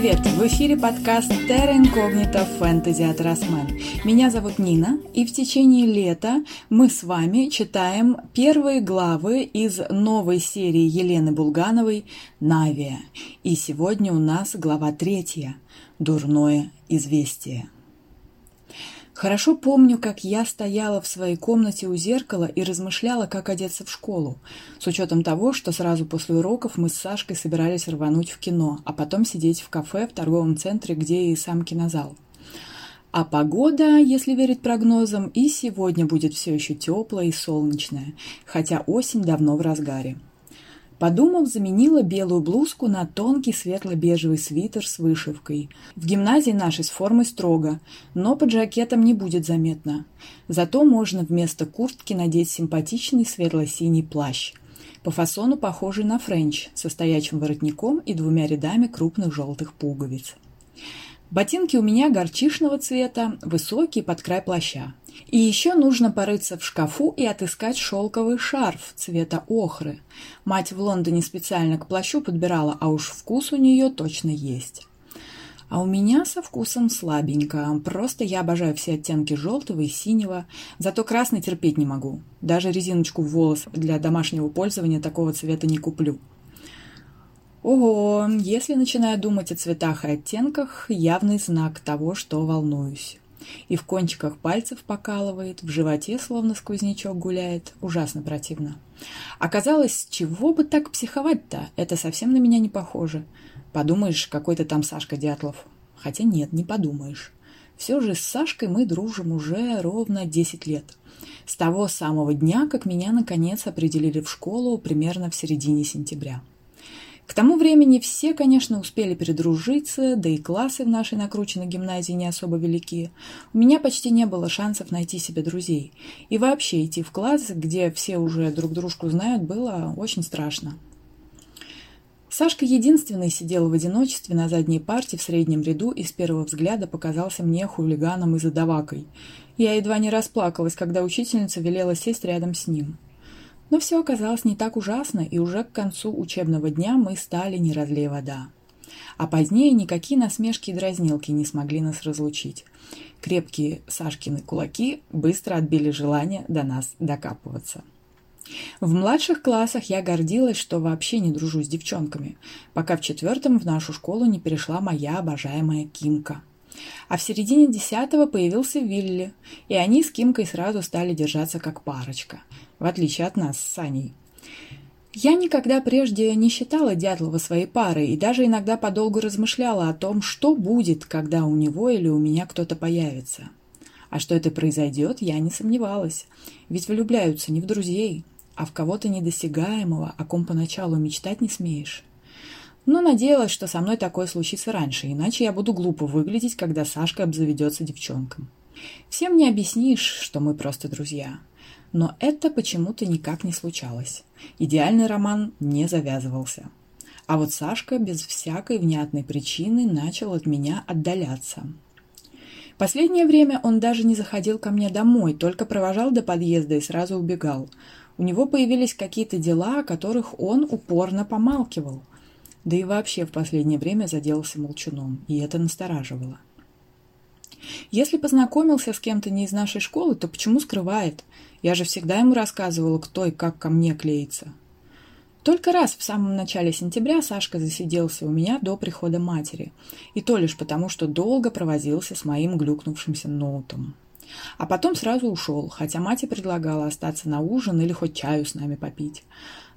привет! В эфире подкаст Terra Incognita Fantasy от Росмен. Меня зовут Нина, и в течение лета мы с вами читаем первые главы из новой серии Елены Булгановой «Навия». И сегодня у нас глава третья «Дурное известие». Хорошо помню, как я стояла в своей комнате у зеркала и размышляла, как одеться в школу, с учетом того, что сразу после уроков мы с Сашкой собирались рвануть в кино, а потом сидеть в кафе в торговом центре, где и сам кинозал. А погода, если верить прогнозам, и сегодня будет все еще теплая и солнечная, хотя осень давно в разгаре. Подумав, заменила белую блузку на тонкий светло-бежевый свитер с вышивкой. В гимназии нашей с формой строго, но под жакетом не будет заметно. Зато можно вместо куртки надеть симпатичный светло-синий плащ. По фасону похожий на френч, со стоячим воротником и двумя рядами крупных желтых пуговиц. Ботинки у меня горчишного цвета, высокие под край плаща. И еще нужно порыться в шкафу и отыскать шелковый шарф цвета охры. Мать в Лондоне специально к плащу подбирала, а уж вкус у нее точно есть. А у меня со вкусом слабенько. Просто я обожаю все оттенки желтого и синего. Зато красный терпеть не могу. Даже резиночку в волос для домашнего пользования такого цвета не куплю. Ого, если начинаю думать о цветах и оттенках, явный знак того, что волнуюсь. И в кончиках пальцев покалывает, в животе словно сквознячок гуляет. Ужасно противно. Оказалось, чего бы так психовать-то? Это совсем на меня не похоже. Подумаешь, какой-то там Сашка Дятлов. Хотя нет, не подумаешь. Все же с Сашкой мы дружим уже ровно 10 лет. С того самого дня, как меня наконец определили в школу примерно в середине сентября. К тому времени все, конечно, успели передружиться, да и классы в нашей накрученной гимназии не особо велики. У меня почти не было шансов найти себе друзей. И вообще идти в класс, где все уже друг дружку знают, было очень страшно. Сашка единственный сидел в одиночестве на задней парте в среднем ряду и с первого взгляда показался мне хулиганом и задавакой. Я едва не расплакалась, когда учительница велела сесть рядом с ним. Но все оказалось не так ужасно, и уже к концу учебного дня мы стали не разлей вода. А позднее никакие насмешки и дразнилки не смогли нас разлучить. Крепкие Сашкины кулаки быстро отбили желание до нас докапываться. В младших классах я гордилась, что вообще не дружу с девчонками, пока в четвертом в нашу школу не перешла моя обожаемая Кимка. А в середине десятого появился Вилли, и они с Кимкой сразу стали держаться как парочка – в отличие от нас с Саней. Я никогда прежде не считала Дятлова своей парой и даже иногда подолгу размышляла о том, что будет, когда у него или у меня кто-то появится. А что это произойдет, я не сомневалась. Ведь влюбляются не в друзей, а в кого-то недосягаемого, о ком поначалу мечтать не смеешь. Но надеялась, что со мной такое случится раньше, иначе я буду глупо выглядеть, когда Сашка обзаведется девчонком. Всем не объяснишь, что мы просто друзья. Но это почему-то никак не случалось. Идеальный роман не завязывался. А вот Сашка без всякой внятной причины начал от меня отдаляться. Последнее время он даже не заходил ко мне домой, только провожал до подъезда и сразу убегал. У него появились какие-то дела, о которых он упорно помалкивал. Да и вообще в последнее время заделался молчуном, и это настораживало. Если познакомился с кем-то не из нашей школы, то почему скрывает? Я же всегда ему рассказывала, кто и как ко мне клеится. Только раз в самом начале сентября Сашка засиделся у меня до прихода матери. И то лишь потому, что долго провозился с моим глюкнувшимся ноутом. А потом сразу ушел, хотя мать и предлагала остаться на ужин или хоть чаю с нами попить.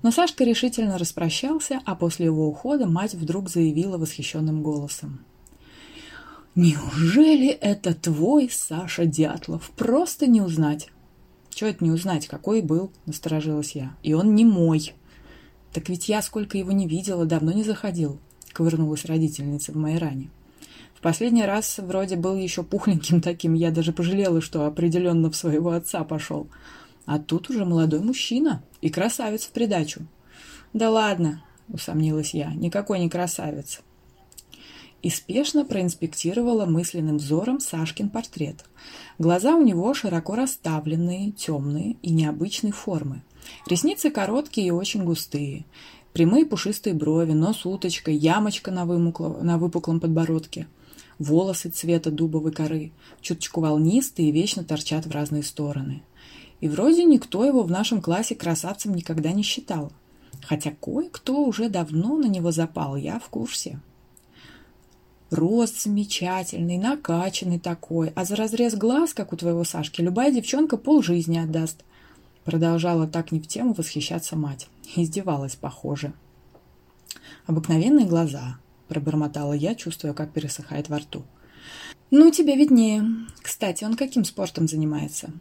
Но Сашка решительно распрощался, а после его ухода мать вдруг заявила восхищенным голосом. «Неужели это твой Саша Дятлов? Просто не узнать!» «Чего это не узнать, какой был?» – насторожилась я. «И он не мой!» «Так ведь я, сколько его не видела, давно не заходил», – ковырнулась родительница в моей ране. Последний раз вроде был еще пухленьким таким, я даже пожалела, что определенно в своего отца пошел. А тут уже молодой мужчина и красавец в придачу. «Да ладно», – усомнилась я, – «никакой не красавец и проинспектировала мысленным взором Сашкин портрет. Глаза у него широко расставленные, темные и необычной формы. Ресницы короткие и очень густые. Прямые пушистые брови, нос уточкой, ямочка на, вымукло, на выпуклом подбородке. Волосы цвета дубовой коры, чуточку волнистые и вечно торчат в разные стороны. И вроде никто его в нашем классе красавцем никогда не считал. Хотя кое-кто уже давно на него запал, я в курсе. Рост замечательный, накачанный такой, а за разрез глаз, как у твоего Сашки, любая девчонка полжизни отдаст. Продолжала так не в тему восхищаться мать. Издевалась, похоже. Обыкновенные глаза, пробормотала я, чувствуя, как пересыхает во рту. Ну, тебе виднее. Кстати, он каким спортом занимается?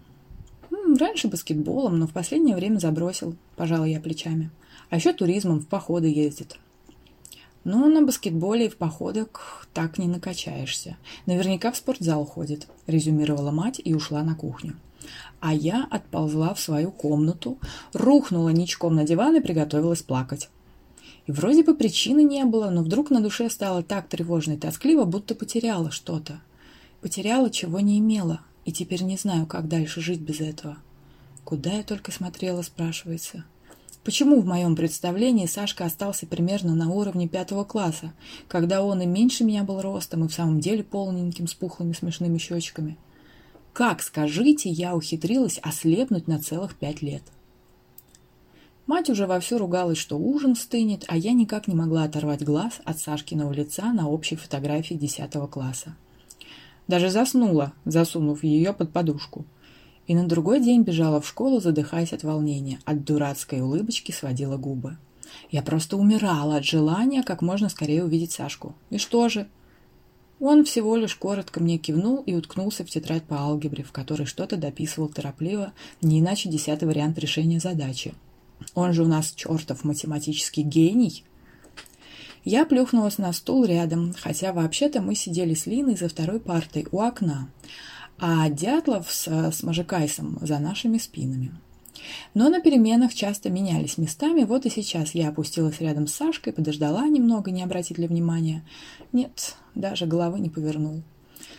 Раньше баскетболом, но в последнее время забросил, пожала я плечами. А еще туризмом в походы ездит. Но на баскетболе и в походах так не накачаешься. Наверняка в спортзал ходит, резюмировала мать и ушла на кухню. А я отползла в свою комнату, рухнула ничком на диван и приготовилась плакать. Вроде бы причины не было, но вдруг на душе стало так тревожно и тоскливо, будто потеряла что-то. Потеряла, чего не имела, и теперь не знаю, как дальше жить без этого. Куда я только смотрела, спрашивается. Почему в моем представлении Сашка остался примерно на уровне пятого класса, когда он и меньше меня был ростом, и в самом деле полненьким, с пухлыми смешными щечками? Как, скажите, я ухитрилась ослепнуть на целых пять лет? Мать уже вовсю ругалась, что ужин стынет, а я никак не могла оторвать глаз от Сашкиного лица на общей фотографии десятого класса. Даже заснула, засунув ее под подушку – и на другой день бежала в школу, задыхаясь от волнения. От дурацкой улыбочки сводила губы. Я просто умирала от желания как можно скорее увидеть Сашку. И что же? Он всего лишь коротко мне кивнул и уткнулся в тетрадь по алгебре, в которой что-то дописывал торопливо, не иначе десятый вариант решения задачи. Он же у нас чертов математический гений. Я плюхнулась на стул рядом, хотя вообще-то мы сидели с Линой за второй партой у окна, а Дятлов с, с Мажикайсом за нашими спинами. Но на переменах часто менялись местами, вот и сейчас я опустилась рядом с Сашкой, подождала немного, не обратить ли внимания. Нет, даже головы не повернул.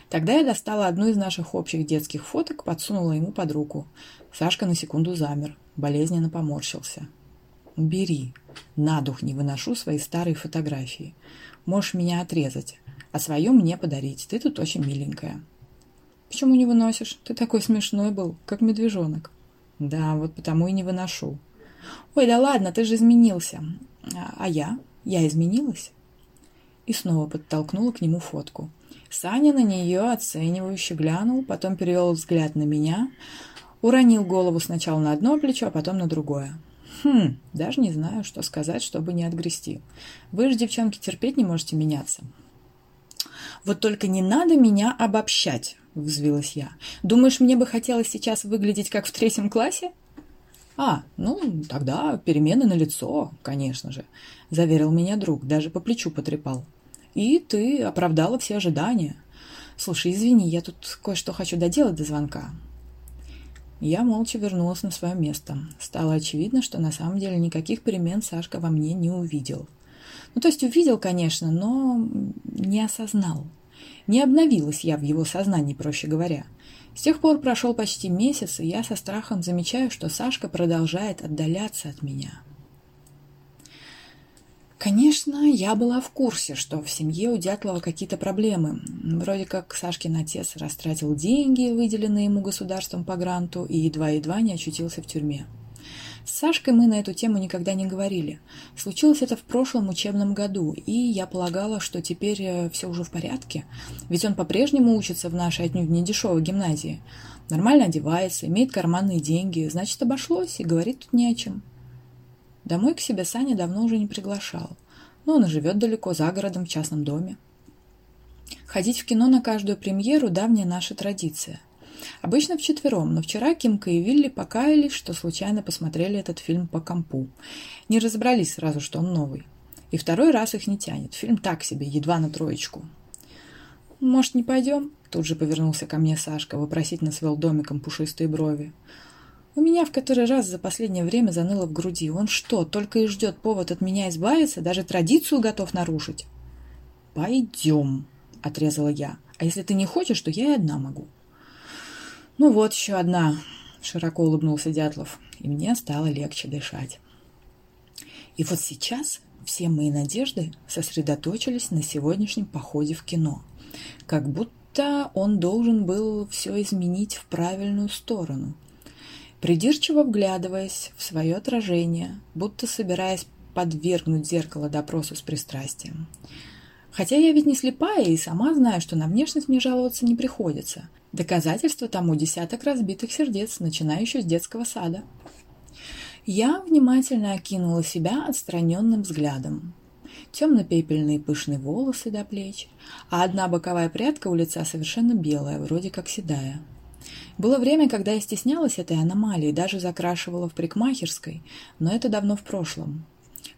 Тогда я достала одну из наших общих детских фоток, подсунула ему под руку. Сашка на секунду замер, болезненно поморщился. «Бери. На дух не выношу свои старые фотографии. Можешь меня отрезать, а свое мне подарить. Ты тут очень миленькая». Почему не выносишь? Ты такой смешной был, как медвежонок. Да, вот потому и не выношу. Ой, да ладно, ты же изменился. А, а я? Я изменилась? И снова подтолкнула к нему фотку. Саня на нее оценивающе глянул, потом перевел взгляд на меня, уронил голову сначала на одно плечо, а потом на другое. Хм, даже не знаю, что сказать, чтобы не отгрести. Вы же, девчонки, терпеть не можете меняться. Вот только не надо меня обобщать. — взвилась я. «Думаешь, мне бы хотелось сейчас выглядеть как в третьем классе?» «А, ну, тогда перемены на лицо, конечно же», — заверил меня друг, даже по плечу потрепал. «И ты оправдала все ожидания. Слушай, извини, я тут кое-что хочу доделать до звонка». Я молча вернулась на свое место. Стало очевидно, что на самом деле никаких перемен Сашка во мне не увидел. Ну, то есть увидел, конечно, но не осознал. Не обновилась я в его сознании, проще говоря. С тех пор прошел почти месяц, и я со страхом замечаю, что Сашка продолжает отдаляться от меня. Конечно, я была в курсе, что в семье у Дятлова какие-то проблемы. Вроде как Сашкин отец растратил деньги, выделенные ему государством по гранту, и едва-едва не очутился в тюрьме. С Сашкой мы на эту тему никогда не говорили. Случилось это в прошлом учебном году, и я полагала, что теперь э, все уже в порядке. Ведь он по-прежнему учится в нашей отнюдь не дешевой гимназии. Нормально одевается, имеет карманные деньги, значит, обошлось, и говорит тут не о чем. Домой к себе Саня давно уже не приглашал. Но он и живет далеко, за городом, в частном доме. Ходить в кино на каждую премьеру – давняя наша традиция – Обычно вчетвером, но вчера Кимка и Вилли покаялись, что случайно посмотрели этот фильм по компу. Не разобрались сразу, что он новый. И второй раз их не тянет. Фильм так себе, едва на троечку. «Может, не пойдем?» Тут же повернулся ко мне Сашка, вопросительно свел домиком пушистые брови. У меня в который раз за последнее время заныло в груди. Он что, только и ждет повод от меня избавиться, даже традицию готов нарушить? «Пойдем», — отрезала я. «А если ты не хочешь, то я и одна могу». «Ну вот еще одна», — широко улыбнулся Дятлов, и мне стало легче дышать. И вот сейчас все мои надежды сосредоточились на сегодняшнем походе в кино. Как будто он должен был все изменить в правильную сторону. Придирчиво вглядываясь в свое отражение, будто собираясь подвергнуть зеркало допросу с пристрастием. Хотя я ведь не слепая и сама знаю, что на внешность мне жаловаться не приходится. Доказательство тому десяток разбитых сердец, начиная еще с детского сада. Я внимательно окинула себя отстраненным взглядом. Темно-пепельные пышные волосы до плеч, а одна боковая прядка у лица совершенно белая, вроде как седая. Было время, когда я стеснялась этой аномалии, даже закрашивала в парикмахерской, но это давно в прошлом.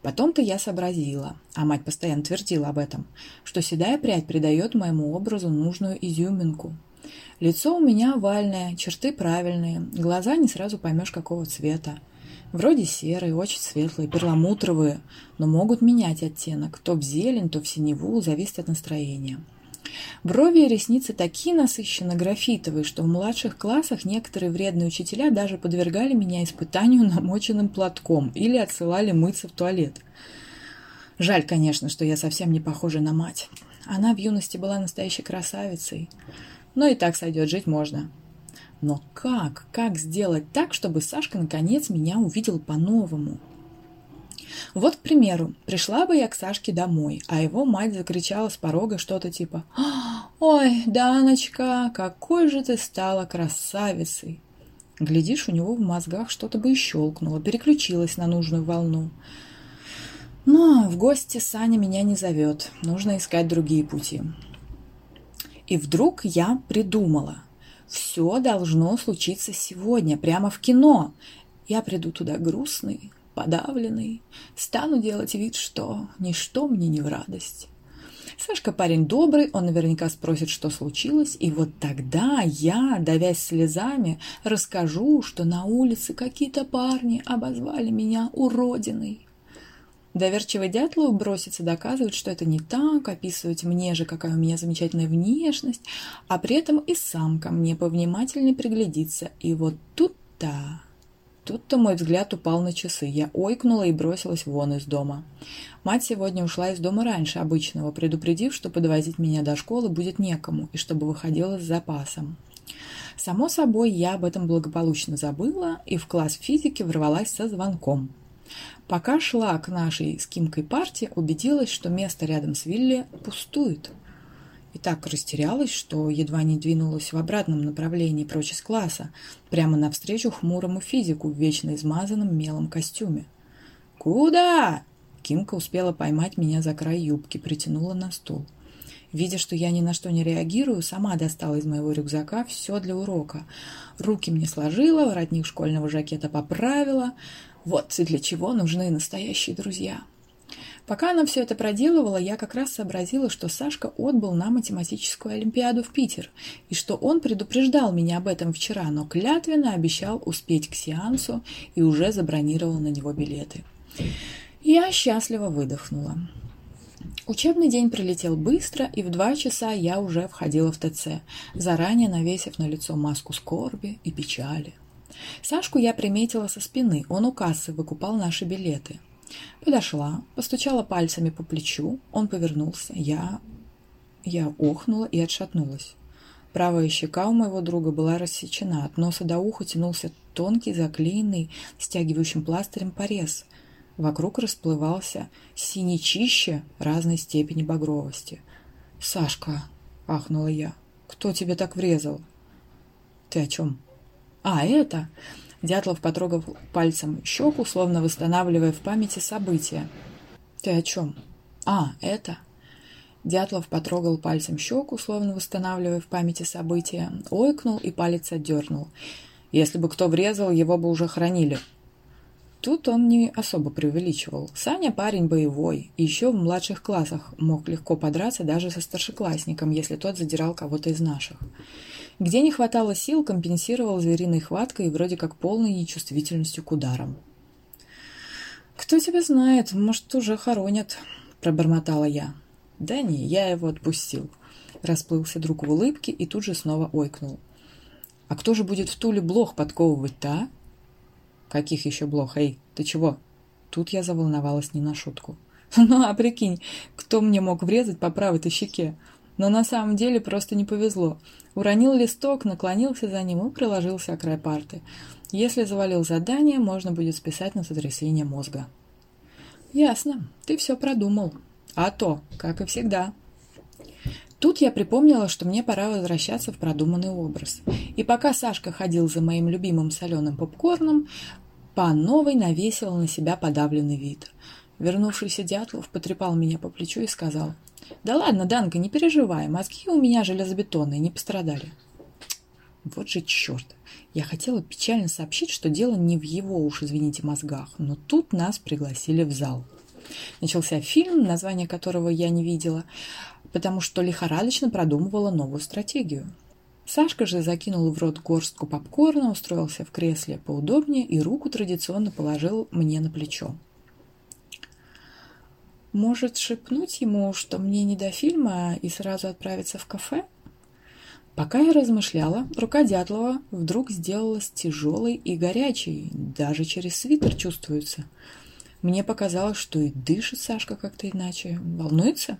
Потом-то я сообразила, а мать постоянно твердила об этом, что седая прядь придает моему образу нужную изюминку. Лицо у меня овальное, черты правильные, глаза не сразу поймешь, какого цвета. Вроде серые, очень светлые, перламутровые, но могут менять оттенок, то в зелень, то в синеву, зависит от настроения. Брови и ресницы такие насыщенно графитовые, что в младших классах некоторые вредные учителя даже подвергали меня испытанию намоченным платком или отсылали мыться в туалет. Жаль, конечно, что я совсем не похожа на мать. Она в юности была настоящей красавицей. Но и так сойдет, жить можно. Но как? Как сделать так, чтобы Сашка наконец меня увидел по-новому? Вот, к примеру, пришла бы я к Сашке домой, а его мать закричала с порога что-то типа «Ой, Даночка, какой же ты стала красавицей!» Глядишь, у него в мозгах что-то бы и щелкнуло, переключилось на нужную волну. Но в гости Саня меня не зовет, нужно искать другие пути. И вдруг я придумала. Все должно случиться сегодня, прямо в кино. Я приду туда грустный, подавленный, стану делать вид, что ничто мне не в радость. Сашка парень добрый, он наверняка спросит, что случилось, и вот тогда я, давясь слезами, расскажу, что на улице какие-то парни обозвали меня уродиной. Доверчивый Дятлов бросится доказывать, что это не так, описывать мне же, какая у меня замечательная внешность, а при этом и сам ко мне повнимательнее приглядится. И вот тут-то Тут-то мой взгляд упал на часы. Я ойкнула и бросилась вон из дома. Мать сегодня ушла из дома раньше обычного, предупредив, что подвозить меня до школы будет некому, и чтобы выходила с запасом. Само собой, я об этом благополучно забыла и в класс физики ворвалась со звонком. Пока шла к нашей с Кимкой партии, убедилась, что место рядом с Вилли пустует и так растерялась, что едва не двинулась в обратном направлении прочь из класса, прямо навстречу хмурому физику в вечно измазанном мелом костюме. «Куда?» Кимка успела поймать меня за край юбки, притянула на стул. Видя, что я ни на что не реагирую, сама достала из моего рюкзака все для урока. Руки мне сложила, воротник школьного жакета поправила. Вот для чего нужны настоящие друзья. Пока она все это проделывала, я как раз сообразила, что Сашка отбыл на математическую олимпиаду в Питер, и что он предупреждал меня об этом вчера, но клятвенно обещал успеть к сеансу и уже забронировал на него билеты. Я счастливо выдохнула. Учебный день пролетел быстро, и в два часа я уже входила в ТЦ, заранее навесив на лицо маску скорби и печали. Сашку я приметила со спины, он у кассы выкупал наши билеты. Подошла, постучала пальцами по плечу, он повернулся. Я... Я охнула и отшатнулась. Правая щека у моего друга была рассечена, от носа до уха тянулся тонкий, заклеенный, стягивающим пластырем порез. Вокруг расплывался синячище разной степени багровости. «Сашка!» — ахнула я. «Кто тебе так врезал?» «Ты о чем?» «А, это!» Дятлов потрогал пальцем щеку, словно восстанавливая в памяти события. «Ты о чем?» «А, это...» Дятлов потрогал пальцем щеку, словно восстанавливая в памяти события, ойкнул и палец отдернул. «Если бы кто врезал, его бы уже хранили». Тут он не особо преувеличивал. Саня парень боевой, и еще в младших классах мог легко подраться даже со старшеклассником, если тот задирал кого-то из наших. Где не хватало сил, компенсировал звериной хваткой и вроде как полной нечувствительностью к ударам. «Кто тебя знает, может, уже хоронят», — пробормотала я. «Да не, я его отпустил». Расплылся друг в улыбке и тут же снова ойкнул. «А кто же будет в Туле блох подковывать-то, а?» «Каких еще блох, эй, ты чего?» Тут я заволновалась не на шутку. Ну, а прикинь, кто мне мог врезать по правой-то щеке? Но на самом деле просто не повезло. Уронил листок, наклонился за ним и приложился о край парты. Если завалил задание, можно будет списать на сотрясение мозга. Ясно, ты все продумал. А то, как и всегда. Тут я припомнила, что мне пора возвращаться в продуманный образ. И пока Сашка ходил за моим любимым соленым попкорном, по новой навесила на себя подавленный вид. Вернувшийся Дятлов потрепал меня по плечу и сказал, «Да ладно, Данка, не переживай, мозги у меня железобетонные, не пострадали». Вот же черт! Я хотела печально сообщить, что дело не в его уж, извините, мозгах, но тут нас пригласили в зал. Начался фильм, название которого я не видела, потому что лихорадочно продумывала новую стратегию. Сашка же закинул в рот горстку попкорна, устроился в кресле поудобнее и руку традиционно положил мне на плечо. Может, шепнуть ему, что мне не до фильма и сразу отправиться в кафе? Пока я размышляла, рука Дятлова вдруг сделалась тяжелой и горячей, даже через свитер чувствуется. Мне показалось, что и дышит Сашка как-то иначе. Волнуется?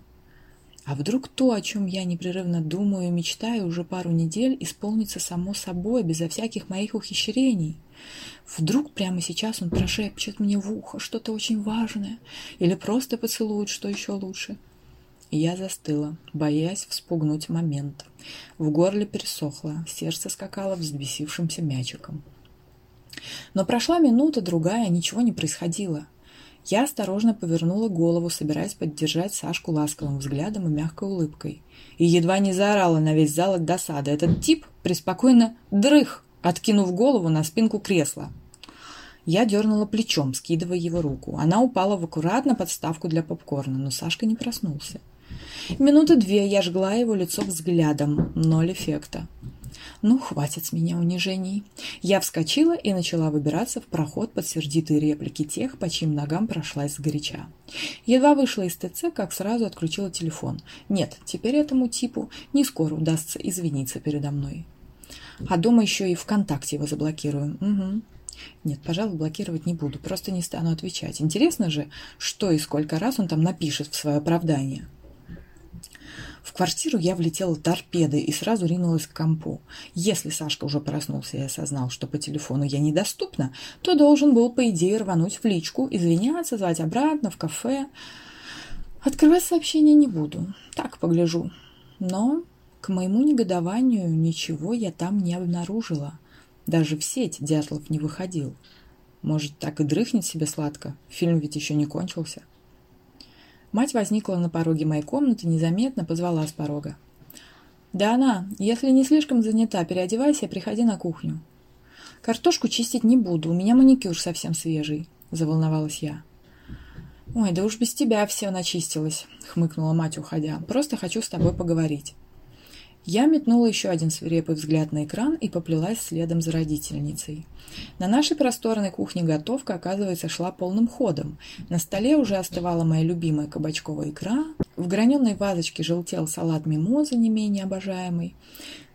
А вдруг то, о чем я непрерывно думаю и мечтаю уже пару недель, исполнится само собой, безо всяких моих ухищрений? Вдруг прямо сейчас он прошепчет мне в ухо что-то очень важное или просто поцелует, что еще лучше? Я застыла, боясь вспугнуть момент. В горле пересохло, сердце скакало взбесившимся мячиком. Но прошла минута, другая, ничего не происходило. Я осторожно повернула голову, собираясь поддержать Сашку ласковым взглядом и мягкой улыбкой. И едва не заорала на весь зал от досады. Этот тип преспокойно дрых, откинув голову на спинку кресла. Я дернула плечом, скидывая его руку. Она упала в аккуратно подставку для попкорна, но Сашка не проснулся. Минуты две я жгла его лицо взглядом, ноль эффекта. Ну, хватит с меня унижений. Я вскочила и начала выбираться в проход под сердитые реплики тех, по чьим ногам прошлась сгоряча. Едва вышла из ТЦ, как сразу отключила телефон. Нет, теперь этому типу не скоро удастся извиниться передо мной. А дома еще и ВКонтакте его заблокирую. Угу. Нет, пожалуй, блокировать не буду, просто не стану отвечать. Интересно же, что и сколько раз он там напишет в свое оправдание. В квартиру я влетела торпедой и сразу ринулась к компу. Если Сашка уже проснулся и осознал, что по телефону я недоступна, то должен был, по идее, рвануть в личку, извиняться, звать обратно, в кафе. Открывать сообщение не буду. Так, погляжу. Но, к моему негодованию, ничего я там не обнаружила. Даже в сеть Дятлов не выходил. Может, так и дрыхнет себе сладко? Фильм ведь еще не кончился. — Мать возникла на пороге моей комнаты, незаметно позвала с порога. «Да она, если не слишком занята, переодевайся и приходи на кухню». «Картошку чистить не буду, у меня маникюр совсем свежий», — заволновалась я. «Ой, да уж без тебя все начистилось», — хмыкнула мать, уходя. «Просто хочу с тобой поговорить». Я метнула еще один свирепый взгляд на экран и поплелась следом за родительницей. На нашей просторной кухне готовка, оказывается, шла полным ходом. На столе уже остывала моя любимая кабачковая икра, в граненой вазочке желтел салат мимоза, не менее обожаемый.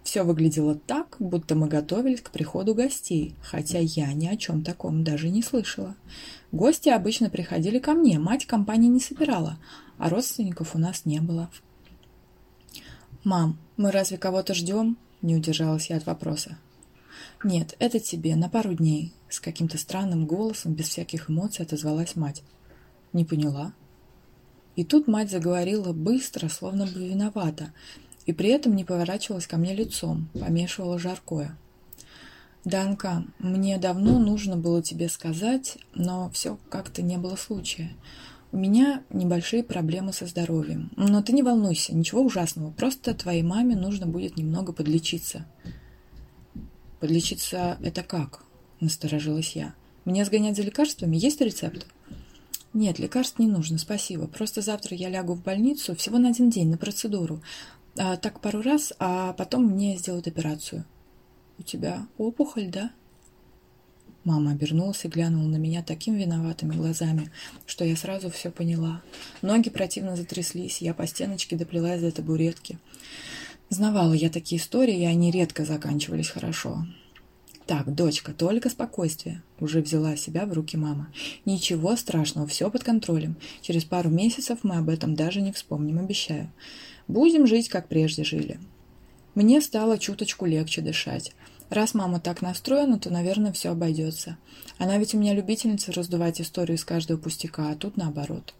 Все выглядело так, будто мы готовились к приходу гостей, хотя я ни о чем таком даже не слышала. Гости обычно приходили ко мне, мать компании не собирала, а родственников у нас не было. «Мам, мы разве кого-то ждем?» – не удержалась я от вопроса. «Нет, это тебе, на пару дней», – с каким-то странным голосом, без всяких эмоций отозвалась мать. «Не поняла». И тут мать заговорила быстро, словно бы виновата, и при этом не поворачивалась ко мне лицом, помешивала жаркое. «Данка, мне давно нужно было тебе сказать, но все как-то не было случая. У меня небольшие проблемы со здоровьем. Но ты не волнуйся, ничего ужасного. Просто твоей маме нужно будет немного подлечиться. Подлечиться это как? Насторожилась я. Меня сгонять за лекарствами? Есть рецепт? Нет, лекарств не нужно, спасибо. Просто завтра я лягу в больницу всего на один день на процедуру. А, так пару раз, а потом мне сделают операцию. У тебя опухоль, да? Мама обернулась и глянула на меня такими виноватыми глазами, что я сразу все поняла. Ноги противно затряслись, я по стеночке доплелась до табуретки. Знавала я такие истории, и они редко заканчивались хорошо. Так, дочка, только спокойствие. Уже взяла себя в руки мама. Ничего страшного, все под контролем. Через пару месяцев мы об этом даже не вспомним, обещаю. Будем жить, как прежде жили. Мне стало чуточку легче дышать. Раз мама так настроена, то, наверное, все обойдется. Она ведь у меня любительница раздувать историю из каждого пустяка, а тут наоборот.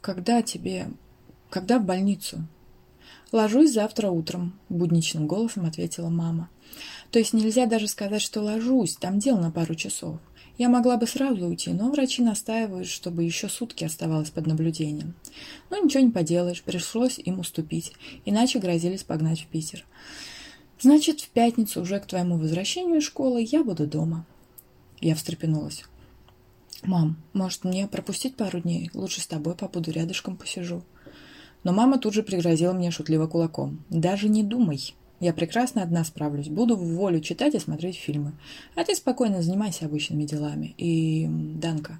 Когда тебе... Когда в больницу? Ложусь завтра утром, будничным голосом ответила мама. То есть нельзя даже сказать, что ложусь, там дел на пару часов. Я могла бы сразу уйти, но врачи настаивают, чтобы еще сутки оставалось под наблюдением. Но ничего не поделаешь, пришлось им уступить, иначе грозились погнать в Питер. Значит, в пятницу уже к твоему возвращению из школы я буду дома. Я встрепенулась. «Мам, может, мне пропустить пару дней? Лучше с тобой побуду, рядышком посижу». Но мама тут же пригрозила мне шутливо кулаком. «Даже не думай. Я прекрасно одна справлюсь. Буду в волю читать и смотреть фильмы. А ты спокойно занимайся обычными делами. И, Данка...»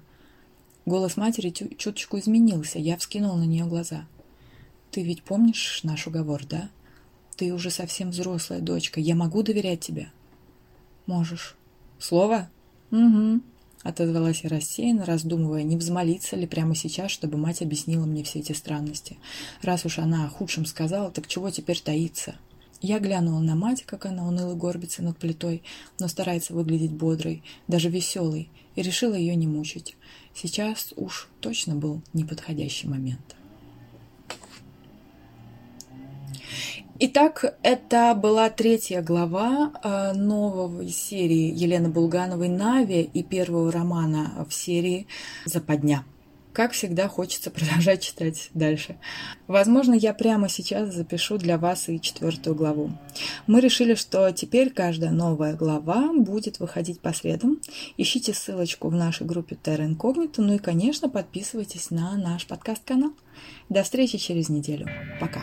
Голос матери чуточку изменился. Я вскинула на нее глаза. «Ты ведь помнишь наш уговор, да? Ты уже совсем взрослая дочка. Я могу доверять тебе?» «Можешь». «Слово?» «Угу», — отозвалась я рассеянно, раздумывая, не взмолиться ли прямо сейчас, чтобы мать объяснила мне все эти странности. Раз уж она о худшем сказала, так чего теперь таиться? Я глянула на мать, как она уныло горбится над плитой, но старается выглядеть бодрой, даже веселой, и решила ее не мучить. Сейчас уж точно был неподходящий момент. Итак, это была третья глава э, новой серии Елены Булгановой «Нави» и первого романа в серии «Западня». Как всегда, хочется продолжать читать дальше. Возможно, я прямо сейчас запишу для вас и четвертую главу. Мы решили, что теперь каждая новая глава будет выходить по средам. Ищите ссылочку в нашей группе Terra Incognito, ну и, конечно, подписывайтесь на наш подкаст-канал. До встречи через неделю. Пока!